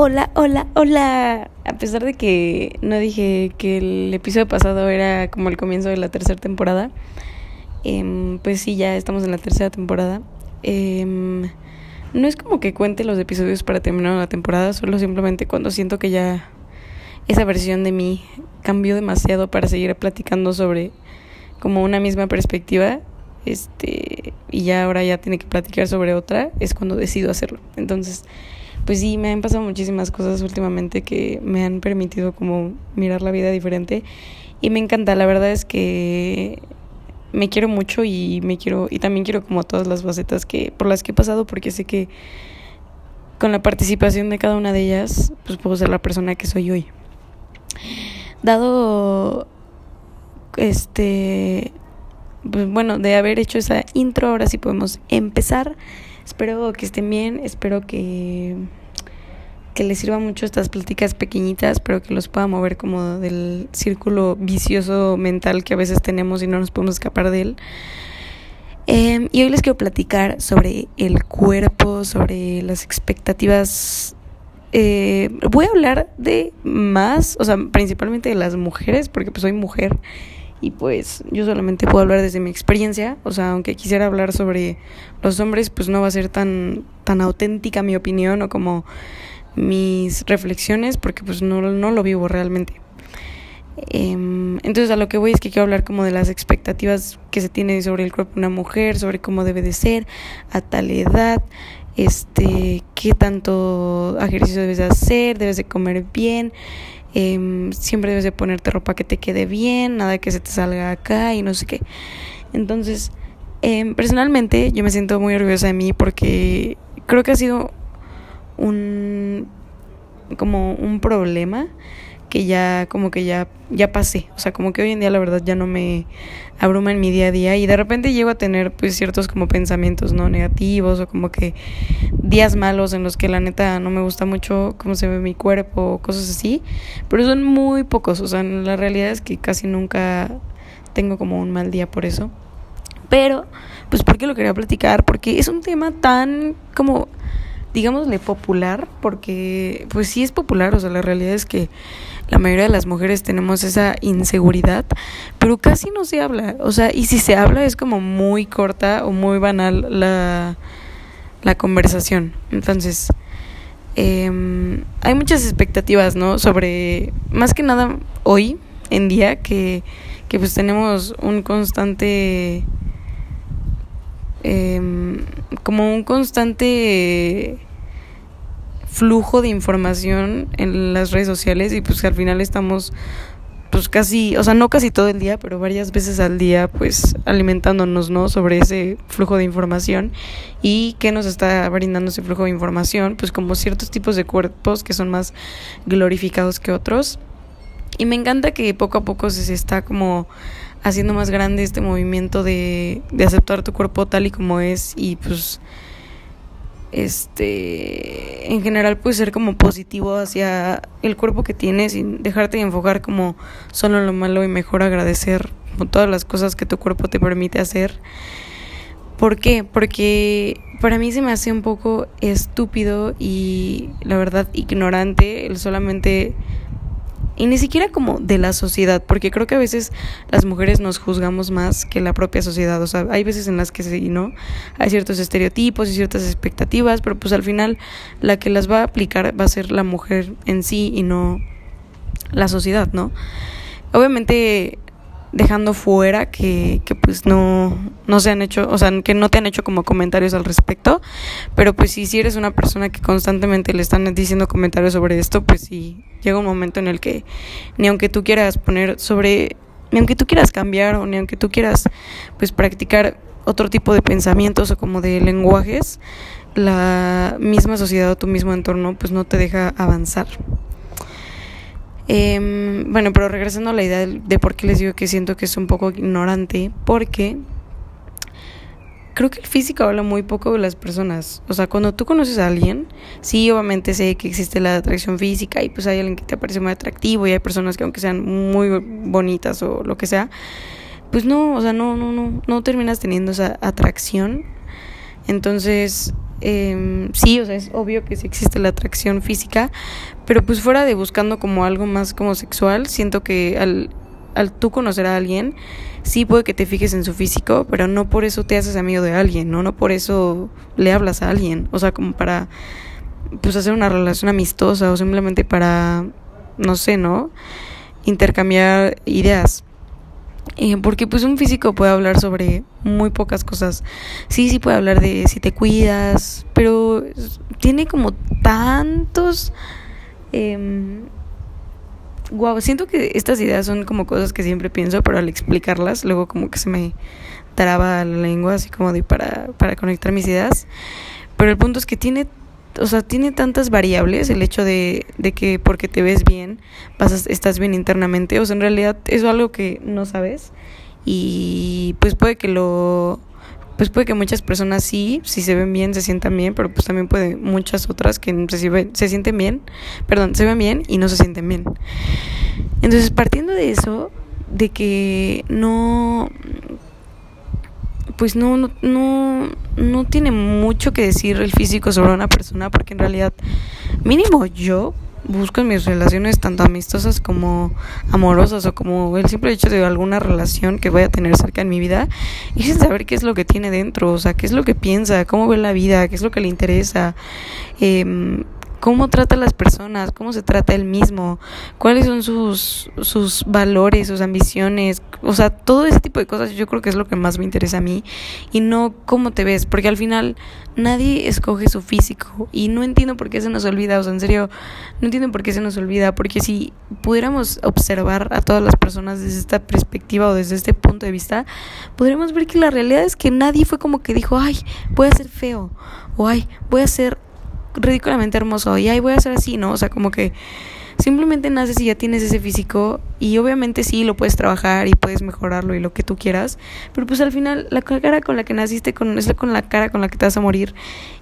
Hola, hola, hola. A pesar de que no dije que el episodio pasado era como el comienzo de la tercera temporada, em, pues sí, ya estamos en la tercera temporada. Em, no es como que cuente los episodios para terminar la temporada, solo simplemente cuando siento que ya esa versión de mí cambió demasiado para seguir platicando sobre como una misma perspectiva este y ya ahora ya tiene que platicar sobre otra es cuando decido hacerlo. Entonces pues sí me han pasado muchísimas cosas últimamente que me han permitido como mirar la vida diferente. Y me encanta la verdad es que me quiero mucho y me quiero y también quiero como todas las facetas que por las que he pasado porque sé que con la participación de cada una de ellas pues puedo ser la persona que soy hoy. Dado este pues bueno, de haber hecho esa intro, ahora sí podemos empezar. Espero que estén bien, espero que, que les sirvan mucho estas pláticas pequeñitas, pero que los pueda mover como del círculo vicioso mental que a veces tenemos y no nos podemos escapar de él. Em, y hoy les quiero platicar sobre el cuerpo, sobre las expectativas. Eh, voy a hablar de más, o sea, principalmente de las mujeres, porque pues soy mujer y pues yo solamente puedo hablar desde mi experiencia, o sea, aunque quisiera hablar sobre los hombres, pues no va a ser tan, tan auténtica mi opinión o como mis reflexiones, porque pues no, no lo vivo realmente. Em, entonces a lo que voy es que quiero hablar como de las expectativas que se tienen sobre el cuerpo de una mujer, sobre cómo debe de ser a tal edad, este, qué tanto ejercicio debes de hacer, debes de comer bien, eh, siempre debes de ponerte ropa que te quede bien, nada que se te salga acá y no sé qué. Entonces, eh, personalmente yo me siento muy orgullosa de mí porque creo que ha sido un como un problema que ya como que ya ya pasé, o sea, como que hoy en día la verdad ya no me abruma en mi día a día. Y de repente llego a tener pues ciertos como pensamientos no negativos o como que días malos en los que la neta no me gusta mucho cómo se ve mi cuerpo cosas así, pero son muy pocos, o sea, la realidad es que casi nunca tengo como un mal día por eso. Pero pues porque lo quería platicar porque es un tema tan como digámosle popular, porque pues sí es popular, o sea, la realidad es que la mayoría de las mujeres tenemos esa inseguridad, pero casi no se habla, o sea, y si se habla es como muy corta o muy banal la, la conversación. Entonces, eh, hay muchas expectativas, ¿no? Sobre, más que nada hoy en día, que, que pues tenemos un constante... Eh, como un constante flujo de información en las redes sociales y pues al final estamos pues casi, o sea, no casi todo el día, pero varias veces al día pues alimentándonos, ¿no? Sobre ese flujo de información y qué nos está brindando ese flujo de información, pues como ciertos tipos de cuerpos que son más glorificados que otros. Y me encanta que poco a poco se está como haciendo más grande este movimiento de, de aceptar tu cuerpo tal y como es y pues este en general puede ser como positivo hacia el cuerpo que tienes sin dejarte de enfocar como solo lo malo y mejor agradecer como todas las cosas que tu cuerpo te permite hacer. ¿Por qué? Porque para mí se me hace un poco estúpido y la verdad ignorante el solamente y ni siquiera como de la sociedad, porque creo que a veces las mujeres nos juzgamos más que la propia sociedad, o sea, hay veces en las que sí, ¿no? Hay ciertos estereotipos y ciertas expectativas, pero pues al final la que las va a aplicar va a ser la mujer en sí y no la sociedad, ¿no? Obviamente dejando fuera que, que pues no, no se han hecho, o sea, que no te han hecho como comentarios al respecto, pero pues si, eres una persona que constantemente le están diciendo comentarios sobre esto, pues sí, llega un momento en el que ni aunque tú quieras poner sobre, ni aunque tú quieras cambiar o ni aunque tú quieras pues practicar otro tipo de pensamientos o como de lenguajes, la misma sociedad o tu mismo entorno pues no te deja avanzar. Eh, bueno, pero regresando a la idea de, de por qué les digo que siento que es un poco ignorante, porque creo que el físico habla muy poco de las personas. O sea, cuando tú conoces a alguien, sí, obviamente sé que existe la atracción física y pues hay alguien que te parece muy atractivo y hay personas que aunque sean muy bonitas o lo que sea, pues no, o sea, no, no, no, no terminas teniendo esa atracción. Entonces, eh, sí, o sea, es obvio que sí existe la atracción física, pero pues fuera de buscando como algo más como sexual, siento que al, al tú conocer a alguien, sí puede que te fijes en su físico, pero no por eso te haces amigo de alguien, ¿no? No por eso le hablas a alguien, o sea, como para pues hacer una relación amistosa o simplemente para, no sé, ¿no? Intercambiar ideas. Eh, porque pues un físico puede hablar sobre muy pocas cosas. Sí, sí puede hablar de si te cuidas, pero tiene como tantos... Eh, wow, siento que estas ideas son como cosas que siempre pienso, pero al explicarlas luego como que se me traba la lengua así como de para, para conectar mis ideas. Pero el punto es que tiene o sea, tiene tantas variables el hecho de, de que porque te ves bien, vas estás bien internamente, o sea, en realidad es algo que no sabes y pues puede que lo pues puede que muchas personas sí, si se ven bien, se sientan bien, pero pues también puede muchas otras que se, se sienten bien, perdón, se ven bien y no se sienten bien. Entonces, partiendo de eso, de que no pues no, no, no, no tiene mucho que decir el físico sobre una persona porque en realidad mínimo yo busco en mis relaciones tanto amistosas como amorosas o como el simple hecho de alguna relación que voy a tener cerca en mi vida y sin saber qué es lo que tiene dentro, o sea, qué es lo que piensa, cómo ve la vida, qué es lo que le interesa. Eh, cómo trata a las personas, cómo se trata él mismo, cuáles son sus, sus valores, sus ambiciones, o sea, todo ese tipo de cosas yo creo que es lo que más me interesa a mí y no cómo te ves, porque al final nadie escoge su físico y no entiendo por qué se nos olvida, o sea, en serio, no entiendo por qué se nos olvida, porque si pudiéramos observar a todas las personas desde esta perspectiva o desde este punto de vista, podríamos ver que la realidad es que nadie fue como que dijo, ay, voy a ser feo, o ay, voy a ser ridículamente hermoso y ahí voy a ser así, ¿no? O sea, como que simplemente naces y ya tienes ese físico y obviamente sí lo puedes trabajar y puedes mejorarlo y lo que tú quieras, pero pues al final la cara con la que naciste con, es con la cara con la que te vas a morir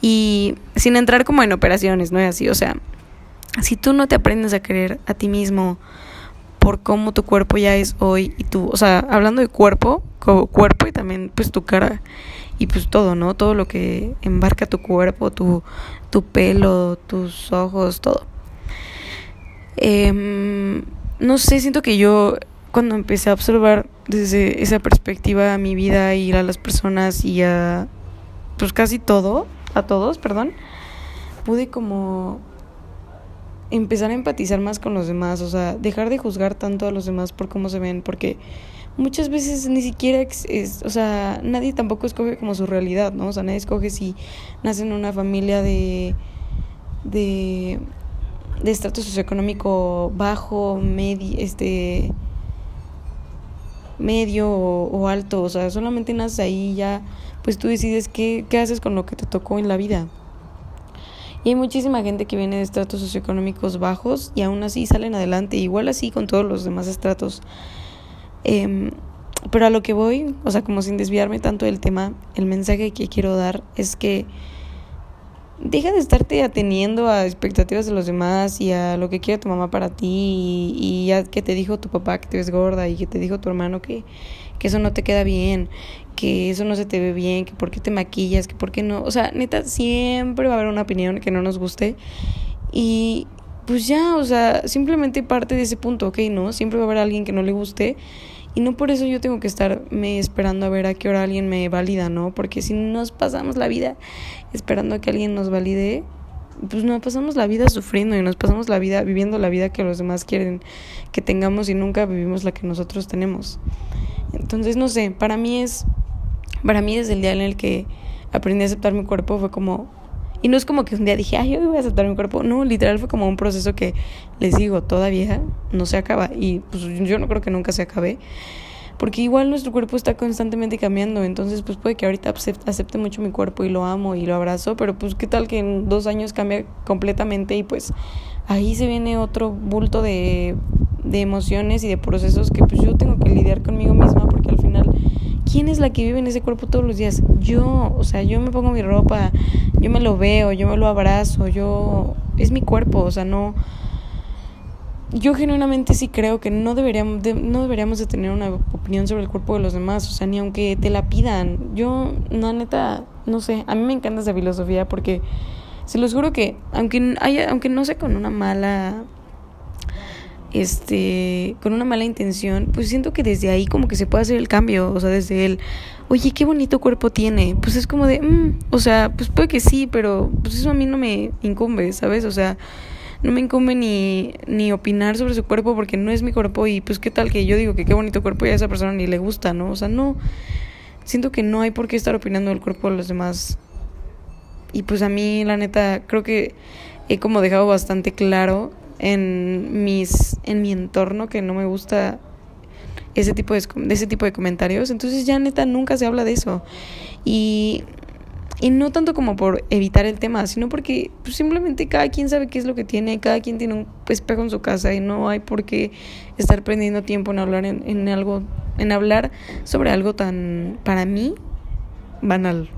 y sin entrar como en operaciones, ¿no es así? O sea, si tú no te aprendes a querer a ti mismo por cómo tu cuerpo ya es hoy y tú, o sea, hablando de cuerpo, cuerpo y también pues tu cara y pues todo, ¿no? Todo lo que embarca tu cuerpo, tu, tu pelo, tus ojos, todo. Eh, no sé, siento que yo cuando empecé a observar desde esa perspectiva a mi vida y a las personas y a pues casi todo, a todos, perdón, pude como empezar a empatizar más con los demás, o sea, dejar de juzgar tanto a los demás por cómo se ven, porque muchas veces ni siquiera, es, o sea, nadie tampoco escoge como su realidad, ¿no? O sea, nadie escoge si nace en una familia de, de, de estrato socioeconómico bajo, medio, este, medio o, alto, o sea, solamente naces ahí y ya, pues tú decides qué, qué haces con lo que te tocó en la vida. Y hay muchísima gente que viene de estratos socioeconómicos bajos y aún así salen adelante, igual así con todos los demás estratos. Eh, pero a lo que voy, o sea, como sin desviarme tanto del tema, el mensaje que quiero dar es que deja de estarte ateniendo a expectativas de los demás y a lo que quiere tu mamá para ti y, y ya que te dijo tu papá que te ves gorda y que te dijo tu hermano que, que eso no te queda bien, que eso no se te ve bien, que por qué te maquillas, que por qué no. O sea, neta, siempre va a haber una opinión que no nos guste. Y pues ya, o sea, simplemente parte de ese punto, ok, ¿no? Siempre va a haber alguien que no le guste. Y no por eso yo tengo que estarme esperando a ver a qué hora alguien me valida, ¿no? Porque si nos pasamos la vida esperando a que alguien nos valide, pues nos pasamos la vida sufriendo y nos pasamos la vida viviendo la vida que los demás quieren que tengamos y nunca vivimos la que nosotros tenemos. Entonces, no sé, para mí es para mí desde el día en el que aprendí a aceptar mi cuerpo fue como... Y no es como que un día dije, ay, yo voy a aceptar mi cuerpo. No, literal fue como un proceso que, les digo, todavía no se acaba. Y pues yo no creo que nunca se acabe. Porque igual nuestro cuerpo está constantemente cambiando. Entonces, pues puede que ahorita acepte mucho mi cuerpo y lo amo y lo abrazo. Pero pues qué tal que en dos años cambia completamente y pues ahí se viene otro bulto de, de emociones y de procesos que pues yo tengo que lidiar conmigo misma porque al final ¿quién es la que vive en ese cuerpo todos los días? Yo, o sea, yo me pongo mi ropa, yo me lo veo, yo me lo abrazo, yo es mi cuerpo, o sea, no yo genuinamente sí creo que no deberíamos de, no deberíamos de tener una opinión sobre el cuerpo de los demás, o sea, ni aunque te la pidan. Yo, no, neta, no sé, a mí me encanta esa filosofía porque se los juro que aunque aunque no sea con una mala este, con una mala intención, pues siento que desde ahí como que se puede hacer el cambio, o sea, desde el, oye, qué bonito cuerpo tiene, pues es como de, mm", o sea, pues puede que sí, pero pues eso a mí no me incumbe, ¿sabes? O sea, no me incumbe ni, ni opinar sobre su cuerpo porque no es mi cuerpo y pues qué tal que yo digo que qué bonito cuerpo y a esa persona ni le gusta, ¿no? O sea, no, siento que no hay por qué estar opinando del cuerpo de los demás. Y pues a mí, la neta, creo que he como dejado bastante claro en mis en mi entorno que no me gusta ese tipo de, ese tipo de comentarios. Entonces ya neta nunca se habla de eso. Y y no tanto como por evitar el tema sino porque pues, simplemente cada quien sabe qué es lo que tiene cada quien tiene un espejo en su casa y no hay por qué estar perdiendo tiempo en hablar en, en algo en hablar sobre algo tan para mí banal.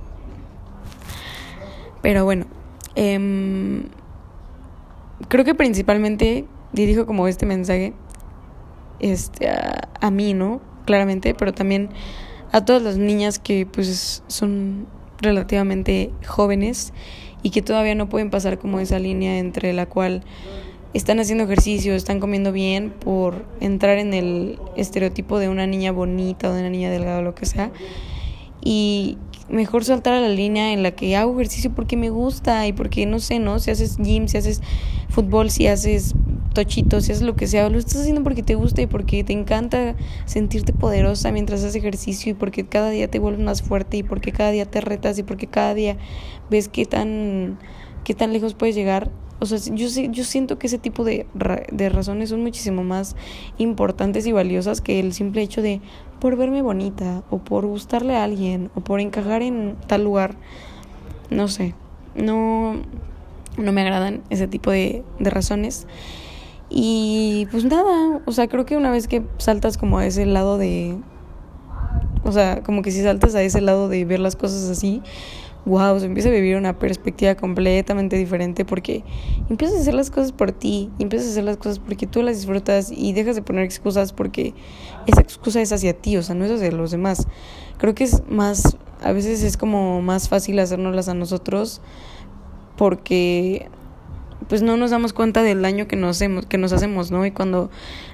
Pero bueno eh, creo que principalmente dirijo como este mensaje este a, a mí, ¿no? Claramente, pero también a todas las niñas que pues son relativamente jóvenes y que todavía no pueden pasar como esa línea entre la cual están haciendo ejercicio, están comiendo bien por entrar en el estereotipo de una niña bonita o de una niña delgada o lo que sea. Y mejor saltar a la línea en la que hago ejercicio porque me gusta y porque no sé, ¿no? Si haces gym, si haces fútbol, si haces tochito, si haces lo que sea, lo estás haciendo porque te gusta y porque te encanta sentirte poderosa mientras haces ejercicio y porque cada día te vuelves más fuerte y porque cada día te retas y porque cada día ves qué tan qué tan lejos puedes llegar. O sea, yo, yo siento que ese tipo de, de razones son muchísimo más importantes y valiosas que el simple hecho de por verme bonita o por gustarle a alguien o por encajar en tal lugar. No sé, no, no me agradan ese tipo de, de razones. Y pues nada, o sea, creo que una vez que saltas como a ese lado de... O sea, como que si saltas a ese lado de ver las cosas así, wow, se empieza a vivir una perspectiva completamente diferente porque empiezas a hacer las cosas por ti, empiezas a hacer las cosas porque tú las disfrutas y dejas de poner excusas porque esa excusa es hacia ti, o sea, no es hacia los demás. Creo que es más, a veces es como más fácil hacérnoslas a nosotros porque pues no nos damos cuenta del daño que nos hacemos, que nos hacemos, ¿no? Y cuando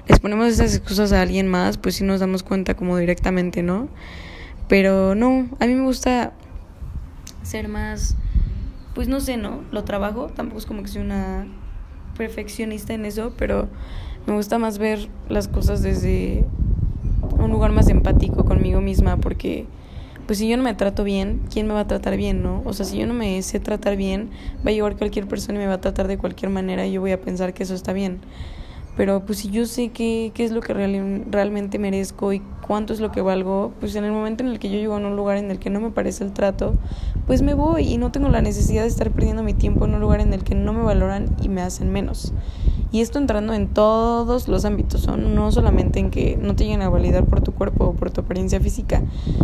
les ponemos esas excusas a alguien más, pues sí nos damos cuenta como directamente, ¿no? Pero no, a mí me gusta ser más, pues no sé, ¿no? Lo trabajo, tampoco es como que soy una perfeccionista en eso, pero me gusta más ver las cosas desde un lugar más empático conmigo misma, porque pues si yo no me trato bien, ¿quién me va a tratar bien, no? O sea, si yo no me sé tratar bien, va a llegar cualquier persona y me va a tratar de cualquier manera y yo voy a pensar que eso está bien. Pero pues si yo sé qué, qué es lo que realmente merezco y cuánto es lo que valgo, pues en el momento en el que yo llego a un lugar en el que no me parece el trato, pues me voy y no tengo la necesidad de estar perdiendo mi tiempo en un lugar en el que no me valoran y me hacen menos. Y esto entrando en todos los ámbitos, son no solamente en que no te lleguen a validar por tu cuerpo o por tu apariencia física,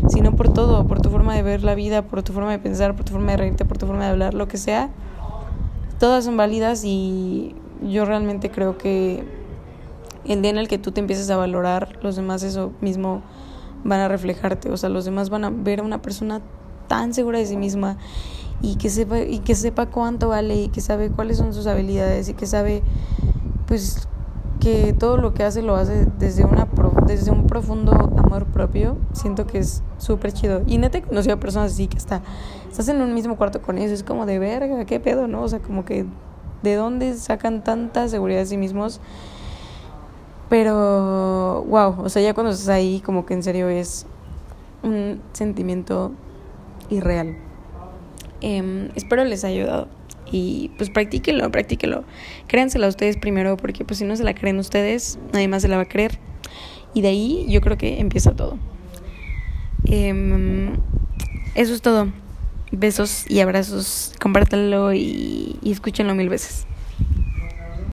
sino por todo, por tu forma de ver la vida, por tu forma de pensar, por tu forma de reírte, por tu forma de hablar, lo que sea. Todas son válidas y yo realmente creo que el día en el que tú te empieces a valorar, los demás eso mismo van a reflejarte, o sea, los demás van a ver a una persona tan segura de sí misma y que sepa y que sepa cuánto vale y que sabe cuáles son sus habilidades y que sabe pues que todo lo que hace lo hace desde una desde un profundo amor propio. Siento que es súper chido. Y neta he conocido a personas así que está estás en un mismo cuarto con ellos es como de verga qué pedo no o sea como que de dónde sacan tanta seguridad de sí mismos pero, wow, o sea, ya cuando estás ahí, como que en serio es un sentimiento irreal. Eh, espero les haya ayudado. Y pues practíquenlo, practíquenlo. Créansela a ustedes primero, porque pues si no se la creen ustedes, nadie más se la va a creer. Y de ahí yo creo que empieza todo. Eh, eso es todo. Besos y abrazos. Compártanlo y escúchenlo mil veces.